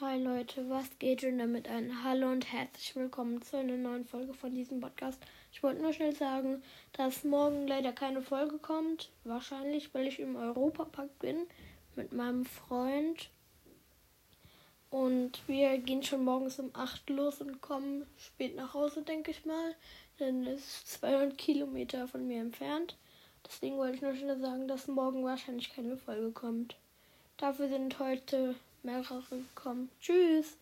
Hi Leute, was geht und damit ein Hallo und herzlich willkommen zu einer neuen Folge von diesem Podcast. Ich wollte nur schnell sagen, dass morgen leider keine Folge kommt. Wahrscheinlich, weil ich im Europapark bin mit meinem Freund. Und wir gehen schon morgens um 8 los und kommen spät nach Hause, denke ich mal. Denn es ist 200 Kilometer von mir entfernt. Deswegen wollte ich nur schnell sagen, dass morgen wahrscheinlich keine Folge kommt. Dafür sind heute mehrere gekommen. Tschüss.